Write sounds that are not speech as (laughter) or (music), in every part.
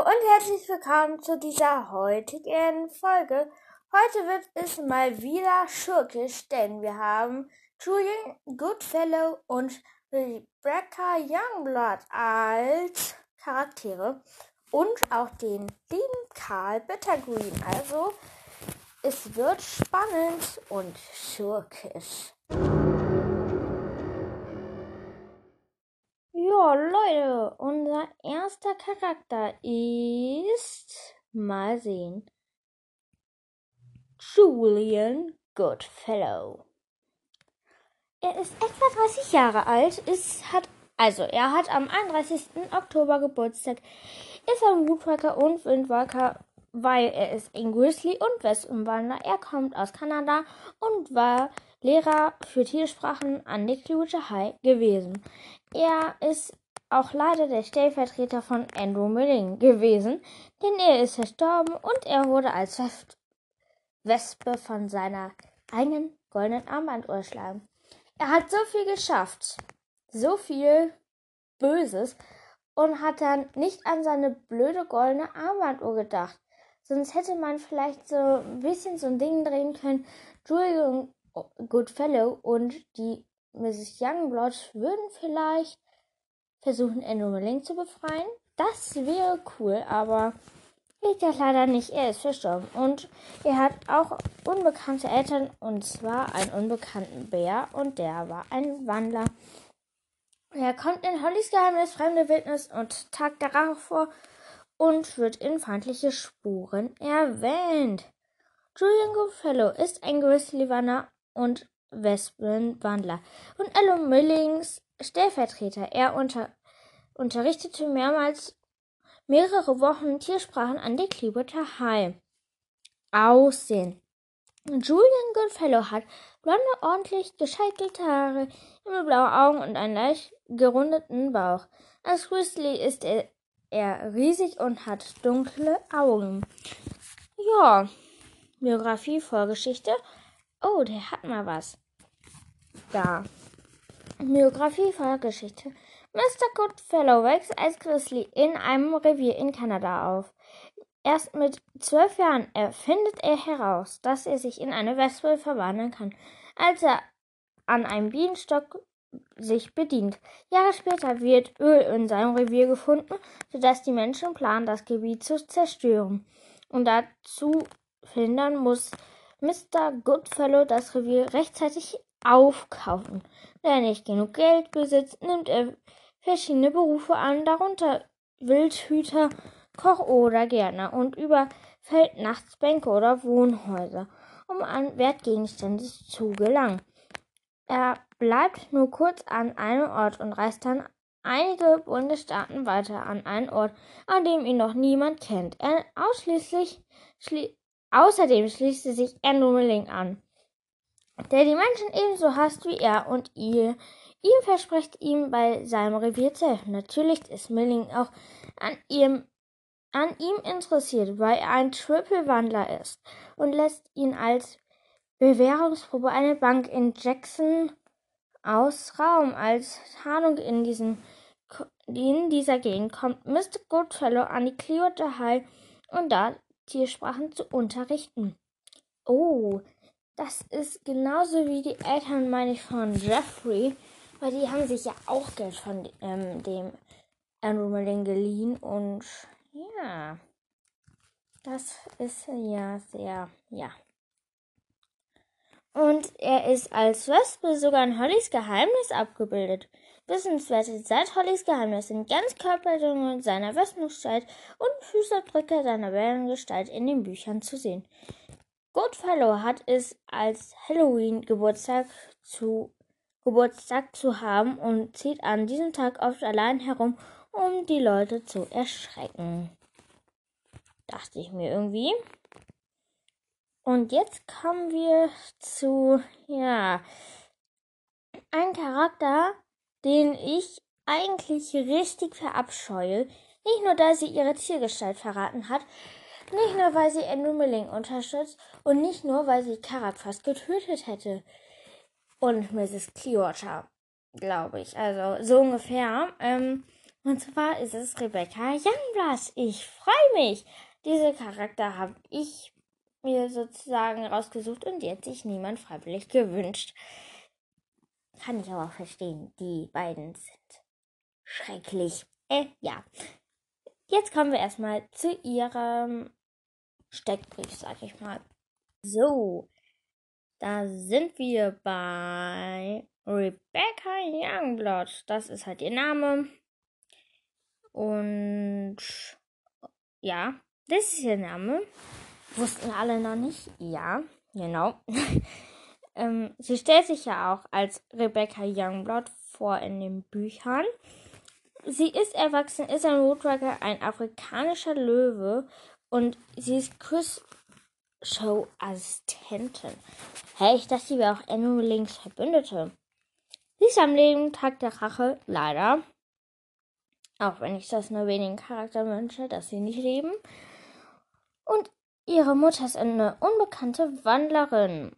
Und herzlich willkommen zu dieser heutigen Folge. Heute wird es mal wieder schurkisch, denn wir haben Julian Goodfellow und Rebecca Youngblood als Charaktere und auch den lieben Karl Bittergreen. Also es wird spannend und schurkisch. Unser erster Charakter ist. Mal sehen. Julian Goodfellow. Er ist etwa 30 Jahre alt, ist, hat, also er hat am 31. Oktober Geburtstag, ist ein Woodwalker und Windwalker, weil er ist ein Grizzly und Westumwandler. Er kommt aus Kanada und war Lehrer für Tiersprachen an der Clearwater High gewesen. Er ist auch leider der Stellvertreter von Andrew Milling gewesen, denn er ist verstorben und er wurde als Wespe von seiner eigenen goldenen Armbanduhr erschlagen. Er hat so viel geschafft, so viel Böses und hat dann nicht an seine blöde goldene Armbanduhr gedacht. Sonst hätte man vielleicht so ein bisschen so ein Ding drehen können. Julian Goodfellow und die Mrs. Youngblood würden vielleicht versuchen, Milling zu befreien. Das wäre cool, aber geht ja leider nicht. Er ist verstorben. Und er hat auch unbekannte Eltern, und zwar einen unbekannten Bär, und der war ein Wandler. Er kommt in Hollys Geheimnis, fremde Wildnis und Tag der Rache vor und wird in feindliche Spuren erwähnt. Julian Goodfellow ist ein Grizzly-Wanner und Wespenwandler und Ello Millings Stellvertreter. Er unter, unterrichtete mehrmals mehrere Wochen Tiersprachen an der Clearwater High. Aussehen. Julian Goodfellow hat blonde, ordentlich gescheitelte Haare, himmelblaue Augen und einen leicht gerundeten Bauch. Als Grizzly ist er, er riesig und hat dunkle Augen. Ja, Biografie, Vorgeschichte. Oh, der hat mal was. Da. Biografie, Vorgeschichte. Mr. Goodfellow wächst als Grizzly in einem Revier in Kanada auf. Erst mit zwölf Jahren erfindet er heraus, dass er sich in eine Wespe verwandeln kann, als er an einem Bienenstock sich bedient. Jahre später wird Öl in seinem Revier gefunden, sodass die Menschen planen, das Gebiet zu zerstören. Und dazu verhindern muss Mr. Goodfellow das Revier rechtzeitig aufkaufen. Da er nicht genug Geld besitzt, nimmt er verschiedene Berufe an, darunter Wildhüter, Koch oder Gärtner und überfällt nachts Bänke oder Wohnhäuser, um an Wertgegenstände zu gelangen. Er bleibt nur kurz an einem Ort und reist dann einige Bundesstaaten weiter an einen Ort, an dem ihn noch niemand kennt. Er ausschließlich schli Außerdem schließt er sich Andrew Milling an, der die Menschen ebenso hasst wie er und ihr. Ihm verspricht ihm bei seinem Revier zu helfen. Natürlich ist Milling auch an ihm, an ihm interessiert, weil er ein Triple-Wandler ist und lässt ihn als Bewährungsprobe eine Bank in Jackson aus Raum. Als Tarnung in, diesen, in dieser Gegend kommt Mr. Goodfellow an die Clearwater High und da Tiersprachen zu unterrichten. Oh, das ist genauso wie die Eltern, meine ich, von Jeffrey, weil die haben sich ja auch Geld von ähm, dem Andrew Merlin geliehen und ja, das ist ja sehr, ja. Und er ist als Wespe sogar in Hollys Geheimnis abgebildet. Wissenswerte seit Hollys Geheimnis sind Ganzkörperungen seiner Wespengestalt und Fußabdrücke seiner Wellengestalt in den Büchern zu sehen. Goodfellow hat es als Halloween-Geburtstag zu, Geburtstag zu haben und zieht an diesem Tag oft allein herum, um die Leute zu erschrecken. Dachte ich mir irgendwie. Und jetzt kommen wir zu, ja, ein Charakter, den ich eigentlich richtig verabscheue. Nicht nur, da sie ihre Tiergestalt verraten hat, nicht nur, weil sie Andrew Milling unterstützt und nicht nur, weil sie Karak fast getötet hätte. Und Mrs. Clearwater, glaube ich. Also so ungefähr. Ähm, Und zwar ist es Rebecca Youngblood. Ich freue mich. Diese Charakter habe ich mir sozusagen rausgesucht und die hat sich niemand freiwillig gewünscht. Kann ich aber auch verstehen. Die beiden sind schrecklich. Äh, ja. Jetzt kommen wir erstmal zu ihrem Steckbrief, sag ich mal. So, da sind wir bei Rebecca Youngblood. Das ist halt ihr Name. Und ja, das ist ihr Name. Wussten alle noch nicht? Ja, genau. (laughs) ähm, sie stellt sich ja auch als Rebecca Youngblood vor in den Büchern. Sie ist erwachsen, ist ein Roadrunner, ein afrikanischer Löwe und sie ist Chris Show Assistentin. Hey, ich dachte, sie wäre auch Animal Links Verbündete. Sie ist am Leben Tag der Rache, leider. Auch wenn ich das nur wenigen Charakter wünsche, dass sie nicht leben. Und ihre Mutter ist eine unbekannte Wandlerin.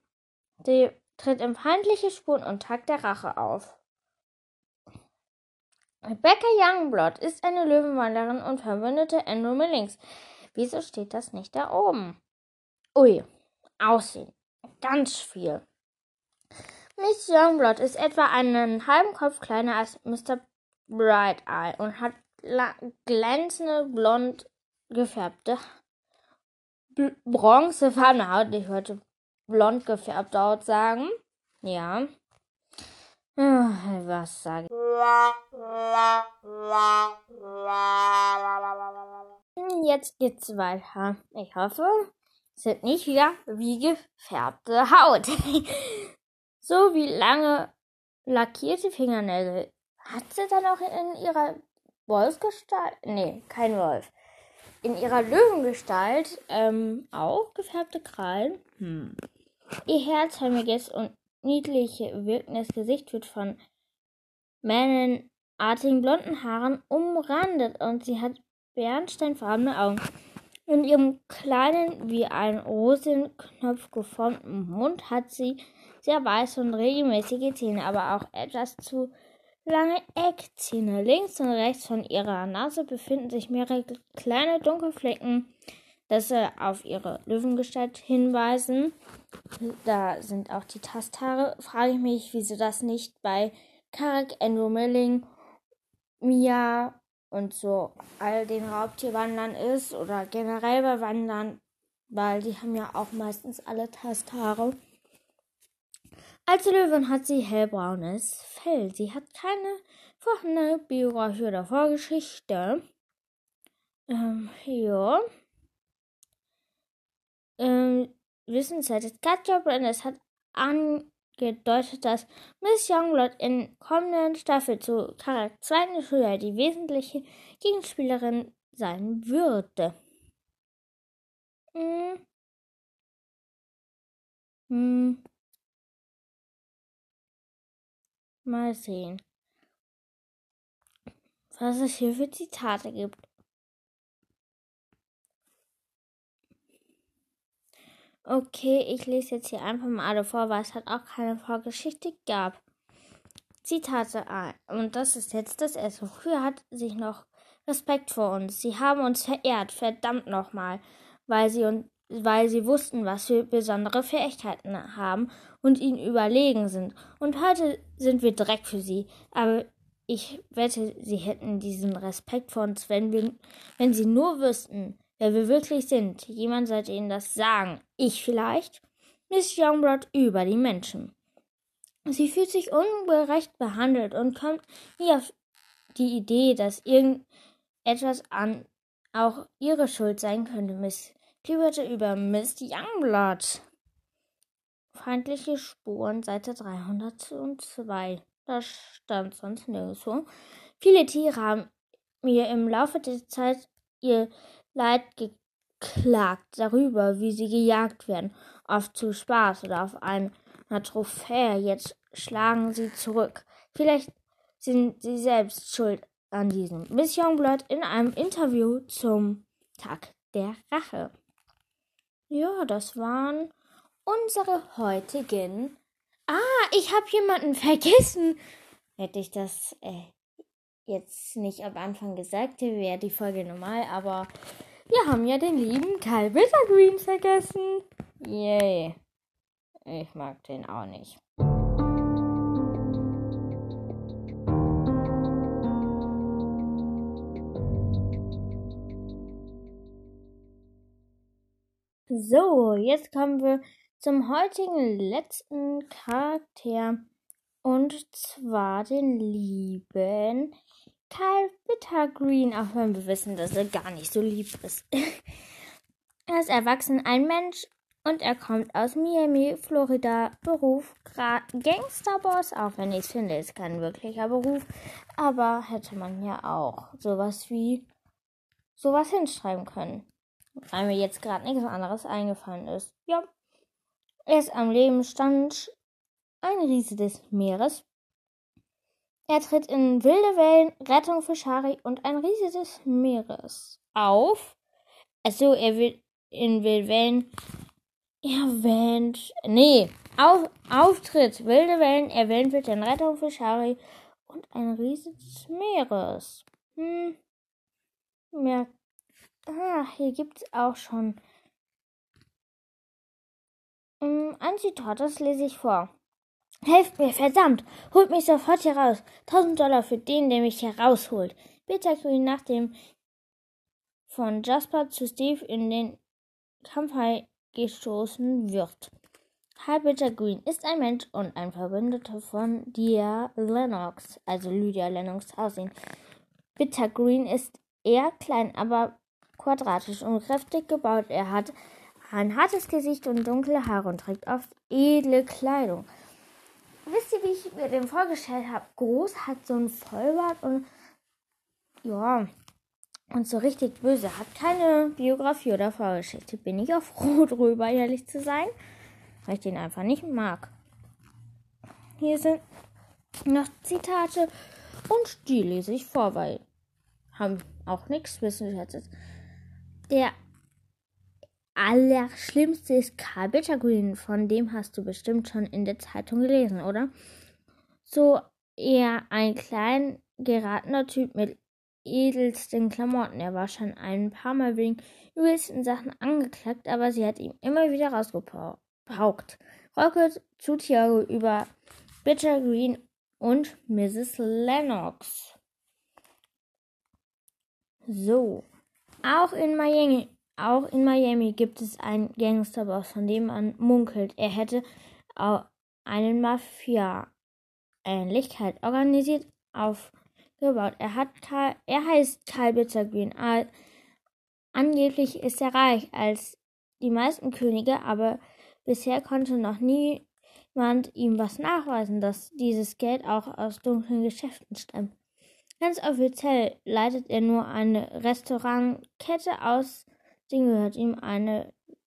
Sie tritt in feindliche Spuren und Tag der Rache auf. Rebecca Youngblood ist eine Löwenwanderin und Verbündete Andrew Millings. Wieso steht das nicht da oben? Ui, Aussehen. Ganz viel. Miss Youngblood ist etwa einen halben Kopf kleiner als Mr. Bright Eye und hat glänzende, blond gefärbte, bronzefarbene Haut. Ich wollte blond gefärbte Haut sagen. Ja. Was sage ich? Jetzt geht's weiter. Ich hoffe, es wird nicht wieder wie gefärbte Haut. (laughs) so wie lange lackierte Fingernägel. Hat sie dann auch in ihrer Wolfsgestalt? Nee, kein Wolf. In ihrer Löwengestalt ähm, auch gefärbte Krallen. Hm. Ihr herzförmiges und niedlich wirkendes Gesicht wird von männenartigen blonden Haaren umrandet und sie hat bernsteinfarbene Augen. In ihrem kleinen, wie ein Rosenknopf geformten Mund hat sie sehr weiße und regelmäßige Zähne, aber auch etwas zu lange Eckzähne. Links und rechts von ihrer Nase befinden sich mehrere kleine dunkle Flecken, das auf ihre Löwengestalt hinweisen. Da sind auch die Tasthaare. Frage ich mich, wieso das nicht bei Karak, Andrew Milling, Mia und so all den Raubtierwandern ist oder generell bei Wandern, weil die haben ja auch meistens alle Tasthaare. Als Löwin hat sie hellbraunes Fell. Sie hat keine vorhandene Biografie oder Vorgeschichte. Ähm, ja. Ähm, wissenswert. Katja Brennes hat angedeutet, dass Miss Youngblood in kommenden Staffel zu Charakter 2. Schüler die wesentliche Gegenspielerin sein würde. Hm. Hm. Mal sehen, was es hier für Zitate gibt. Okay, ich lese jetzt hier einfach mal alle vor, weil es halt auch keine Vorgeschichte gab. Zitate ein. Und das ist jetzt das erste. Früher hat sich noch Respekt vor uns. Sie haben uns verehrt, verdammt nochmal, weil sie und weil sie wussten, was wir besondere Fähigkeiten haben und ihnen überlegen sind. Und heute sind wir Dreck für sie. Aber ich wette, sie hätten diesen Respekt vor uns, wenn wir, wenn sie nur wüssten, wer wir wirklich sind. Jemand sollte ihnen das sagen. Ich vielleicht? Miss Youngblood über die Menschen. Sie fühlt sich ungerecht behandelt und kommt nie auf die Idee, dass irgendetwas an auch ihre Schuld sein könnte, Miss Klipperte über Miss Youngblood. Feindliche Spuren, Seite 302. Das stand sonst nirgendwo. Viele Tiere haben mir im Laufe der Zeit ihr Leid geklagt darüber, wie sie gejagt werden, oft zu Spaß oder auf einer Trophäe. Jetzt schlagen sie zurück. Vielleicht sind sie selbst schuld an diesem. Miss Youngblood in einem Interview zum Tag der Rache. Ja, das waren unsere heutigen. Ah, ich habe jemanden vergessen. Hätte ich das äh, jetzt nicht am Anfang gesagt, wäre die Folge normal, aber wir haben ja den lieben Karl Bittergreen vergessen. Yay. Ich mag den auch nicht. So, jetzt kommen wir zum heutigen letzten Charakter und zwar den lieben Kyle Bittergreen, auch wenn wir wissen, dass er gar nicht so lieb ist. (laughs) er ist erwachsen, ein Mensch und er kommt aus Miami, Florida. Beruf Gangsterboss, auch wenn ich finde, ist kein wirklicher Beruf. Aber hätte man ja auch sowas wie sowas hinschreiben können. Weil mir jetzt gerade nichts anderes eingefallen ist. Ja. Er ist am Lebensstand ein Riese des Meeres. Er tritt in wilde Wellen, Rettung für Shari und ein Riese des Meeres auf. Also er wird in wilde Wellen erwähnt. Nee, auf, Auftritt, wilde Wellen, erwähnt wird in Rettung für Shari und ein Riese des Meeres. Hm. Ja. Ah, hier gibt's auch schon hm, ein Zitat, das lese ich vor. Helft mir, verdammt! Holt mich sofort hier raus! Tausend Dollar für den, der mich hier rausholt. Peter Green, nachdem von Jasper zu Steve in den Kampf gestoßen wird. Halbbitter Green ist ein Mensch und ein Verbündeter von Dia Lennox, also Lydia Lennox Aussehen. Bitter Green ist eher klein, aber quadratisch und kräftig gebaut. Er hat ein hartes Gesicht und dunkle Haare und trägt oft edle Kleidung wisst ihr, wie ich mir den vorgestellt habe? Groß hat so ein Vollbart und ja, und so richtig böse. Hat keine Biografie oder Vorgeschichte. Bin ich auch froh (laughs) drüber, ehrlich zu sein, weil ich den einfach nicht mag. Hier sind noch Zitate und die lese ich vor, weil haben auch nichts wissen jetzt. Der Allerschlimmste ist Karl Bittergreen. Von dem hast du bestimmt schon in der Zeitung gelesen, oder? So eher ein klein geratener Typ mit edelsten Klamotten. Er war schon ein paar Mal wegen übelsten Sachen angeklagt, aber sie hat ihm immer wieder rausgepaukt. Rocket zu Thiago über Bittergreen und Mrs. Lennox. So. Auch in Miami, auch in Miami gibt es einen Gangsterboss, von dem man munkelt, er hätte einen Mafia-Ähnlichkeit organisiert aufgebaut. Er, hat Karl, er heißt Karl Bittergreen. Angeblich ist er reich als die meisten Könige, aber bisher konnte noch niemand ihm was nachweisen, dass dieses Geld auch aus dunklen Geschäften stammt. Ganz offiziell leitet er nur eine Restaurantkette aus den gehört ihm eine,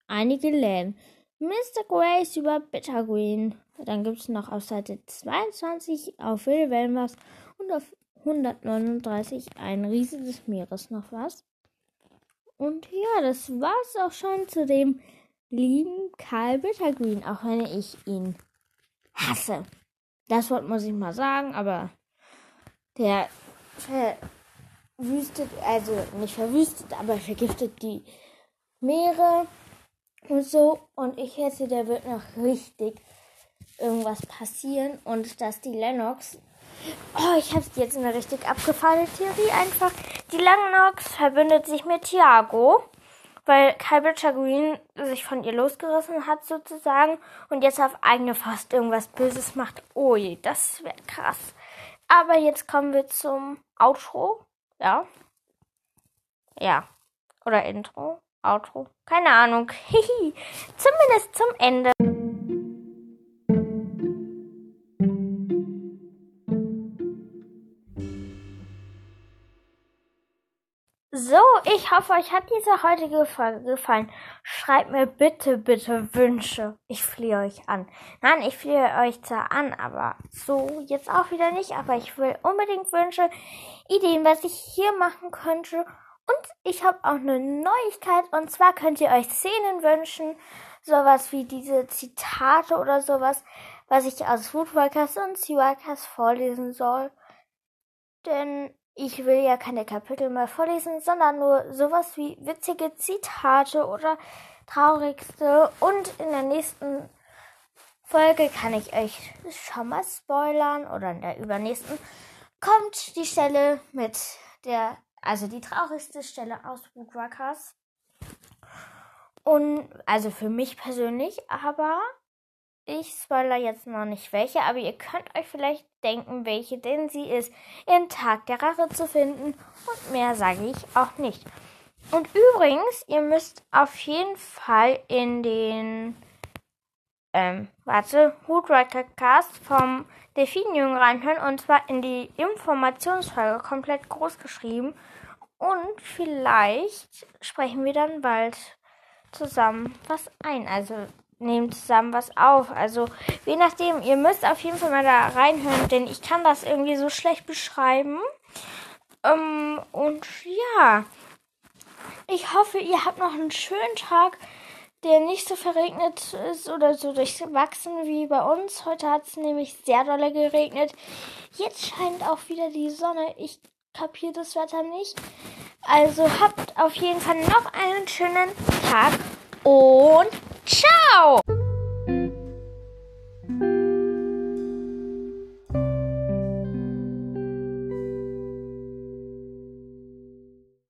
einige Läden. Mr. Grace über Bittergreen. Dann gibt es noch auf Seite 22 auf Wellen was und auf 139 ein Riese des Meeres noch was. Und ja, das war's auch schon zu dem lieben Karl Bittergreen, auch wenn ich ihn hasse. Das Wort muss ich mal sagen, aber der verwüstet, also nicht verwüstet, aber vergiftet die Meere und so. Und ich hätte, da wird noch richtig irgendwas passieren und dass die Lennox. Oh, ich habe jetzt eine richtig abgefahrene Theorie einfach. Die Lennox verbündet sich mit Thiago, weil Kyle Green sich von ihr losgerissen hat sozusagen und jetzt auf eigene Faust irgendwas Böses macht. Oh je, das wäre krass. Aber jetzt kommen wir zum Outro. Ja. Ja. Oder Intro. Outro. Keine Ahnung. (laughs) Zumindest zum Ende. So, ich hoffe, euch hat diese heutige Folge gefallen. Schreibt mir bitte, bitte Wünsche. Ich flehe euch an. Nein, ich flehe euch zwar an, aber so jetzt auch wieder nicht. Aber ich will unbedingt Wünsche, Ideen, was ich hier machen könnte. Und ich habe auch eine Neuigkeit und zwar könnt ihr euch Szenen wünschen, sowas wie diese Zitate oder sowas, was ich aus Foodworkers und Seaworkers vorlesen soll. Denn ich will ja keine Kapitel mehr vorlesen, sondern nur sowas wie witzige Zitate oder traurigste. Und in der nächsten Folge kann ich euch schon mal spoilern oder in der übernächsten kommt die Stelle mit der, also die traurigste Stelle aus Woodruckers. Und, also für mich persönlich, aber ich spoiler jetzt noch nicht welche, aber ihr könnt euch vielleicht denken, welche denn sie ist, im Tag der Rache zu finden. Und mehr sage ich auch nicht. Und übrigens, ihr müsst auf jeden Fall in den, ähm, warte, Hoodwriter Cast vom Delfinjungen reinhören. Und zwar in die Informationsfolge komplett groß geschrieben. Und vielleicht sprechen wir dann bald zusammen was ein. Also nehmen zusammen was auf. Also, je nachdem, ihr müsst auf jeden Fall mal da reinhören, denn ich kann das irgendwie so schlecht beschreiben. Ähm, und ja, ich hoffe, ihr habt noch einen schönen Tag, der nicht so verregnet ist oder so durchwachsen wie bei uns. Heute hat es nämlich sehr dolle geregnet. Jetzt scheint auch wieder die Sonne. Ich kapiere das Wetter nicht. Also habt auf jeden Fall noch einen schönen Tag und Ciao!